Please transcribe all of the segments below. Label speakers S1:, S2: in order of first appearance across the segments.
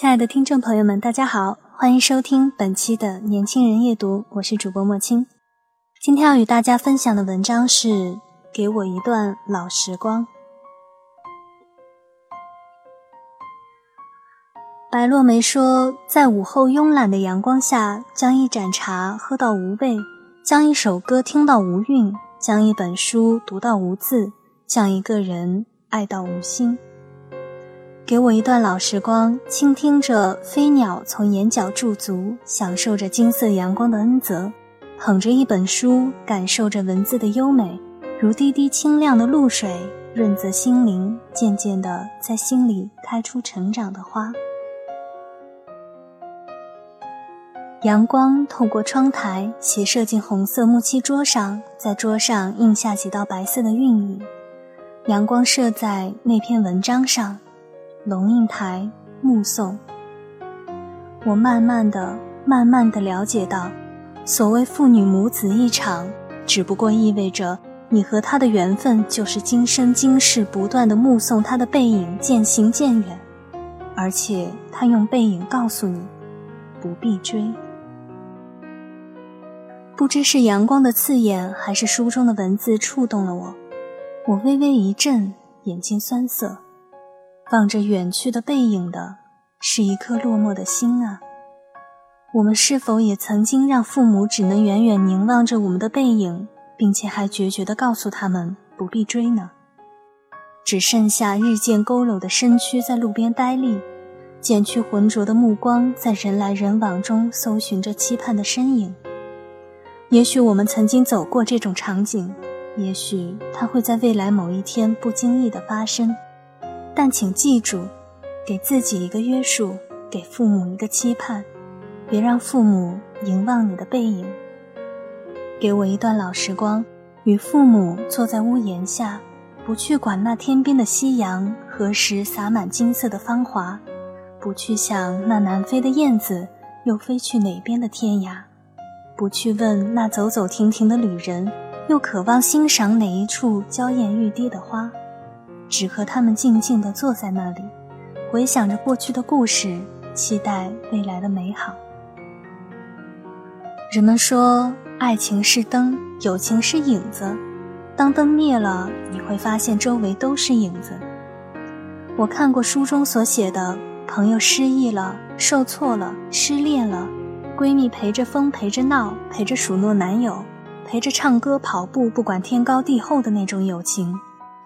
S1: 亲爱的听众朋友们，大家好，欢迎收听本期的年轻人夜读，我是主播莫青。今天要与大家分享的文章是《给我一段老时光》。白落梅说，在午后慵懒的阳光下，将一盏茶喝到无味，将一首歌听到无韵，将一本书读到无字，将一个人爱到无心。给我一段老时光，倾听着飞鸟从眼角驻足，享受着金色阳光的恩泽，捧着一本书，感受着文字的优美，如滴滴清亮的露水，润泽心灵，渐渐地在心里开出成长的花。阳光透过窗台斜射进红色木漆桌上，在桌上印下几道白色的韵影。阳光射在那篇文章上。龙应台目送我，慢慢的、慢慢的了解到，所谓父女母子一场，只不过意味着你和他的缘分就是今生今世不断的目送他的背影渐行渐远，而且他用背影告诉你，不必追。不知是阳光的刺眼，还是书中的文字触动了我，我微微一震，眼睛酸涩。望着远去的背影的，是一颗落寞的心啊。我们是否也曾经让父母只能远远凝望着我们的背影，并且还决绝地告诉他们不必追呢？只剩下日渐佝偻的身躯在路边呆立，减去浑浊的目光在人来人往中搜寻着期盼的身影。也许我们曾经走过这种场景，也许它会在未来某一天不经意地发生。但请记住，给自己一个约束，给父母一个期盼，别让父母凝望你的背影。给我一段老时光，与父母坐在屋檐下，不去管那天边的夕阳何时洒满金色的芳华，不去想那南飞的燕子又飞去哪边的天涯，不去问那走走停停的旅人又渴望欣赏哪一处娇艳欲滴的花。只和他们静静地坐在那里，回想着过去的故事，期待未来的美好。人们说，爱情是灯，友情是影子。当灯灭了，你会发现周围都是影子。我看过书中所写的，朋友失忆了，受挫了，失恋了，闺蜜陪着疯，陪着闹，陪着数落男友，陪着唱歌跑步，不管天高地厚的那种友情。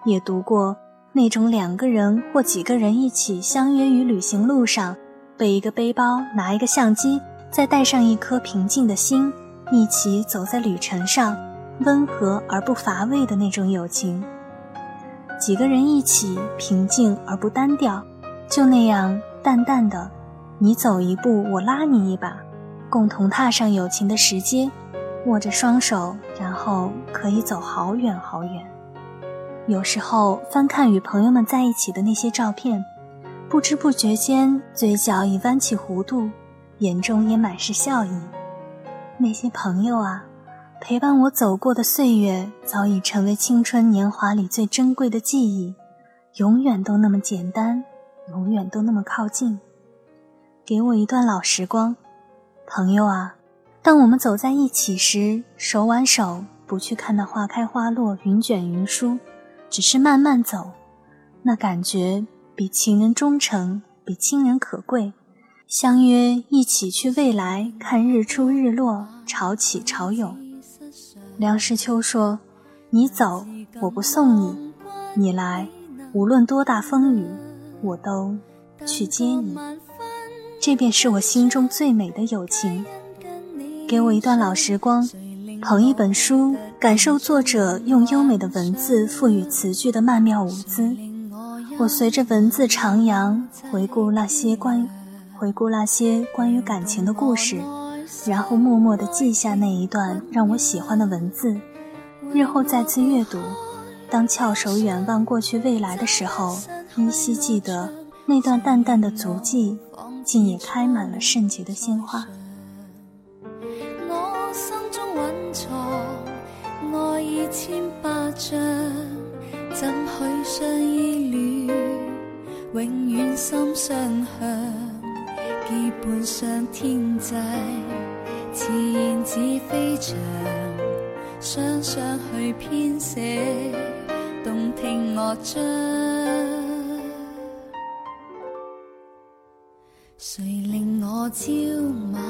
S1: 也读过。那种两个人或几个人一起相约于旅行路上，背一个背包，拿一个相机，再带上一颗平静的心，一起走在旅程上，温和而不乏味的那种友情。几个人一起，平静而不单调，就那样淡淡的，你走一步，我拉你一把，共同踏上友情的石阶，握着双手，然后可以走好远好远。有时候翻看与朋友们在一起的那些照片，不知不觉间嘴角已弯起弧度，眼中也满是笑意。那些朋友啊，陪伴我走过的岁月，早已成为青春年华里最珍贵的记忆，永远都那么简单，永远都那么靠近。给我一段老时光，朋友啊，当我们走在一起时，手挽手，不去看那花开花落，云卷云舒。只是慢慢走，那感觉比情人忠诚，比亲人可贵。相约一起去未来看日出日落，潮起潮涌。梁实秋说：“你走，我不送你；你来，无论多大风雨，我都去接你，这便是我心中最美的友情。给我一段老时光，捧一本书，感受作者用优美的文字赋予词句的曼妙舞姿。我随着文字徜徉，回顾那些关，回顾那些关于感情的故事，然后默默地记下那一段让我喜欢的文字，日后再次阅读。当翘首远望过去未来的时候，依稀记得那段淡淡的足迹，竟也开满了圣洁的鲜花。
S2: 千百丈，怎许相依恋，永远心相向，结伴上天际，自然似飞翔，双双去编写。动听乐章，谁令我朝晚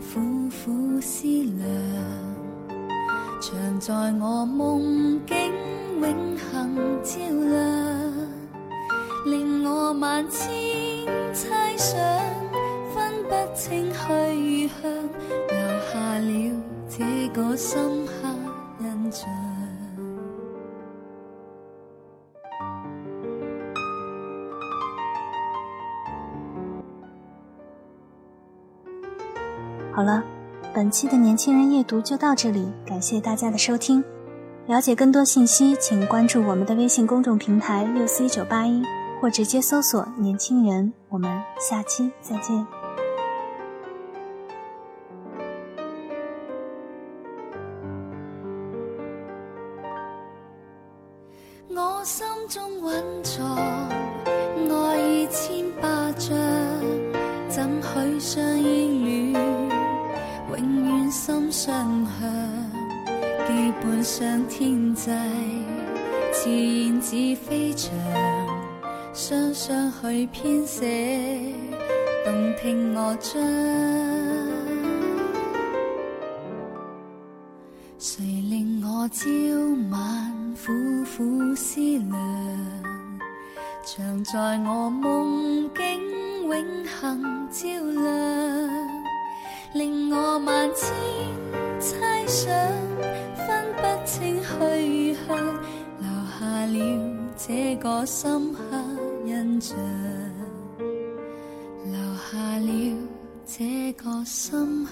S2: 苦苦思量？常在我梦境永恒照亮，令我万千猜想，分不清去与向，留下了这个深刻印象。
S1: 好了，本期的年轻人夜读就到这里，感谢大家的收听。了解更多信息，请关注我们的微信公众平台六四一九八一，或直接搜索“年轻人”。我们下期再见。
S2: 我心中蘊藏相向，羁绊上天际，自然似飞翔，双双去编写动听我章。谁令我朝晚苦苦思量，常在我梦境永恒照亮。令我万千想，分不清去向，留下了这个深刻印象，留下了这个深刻。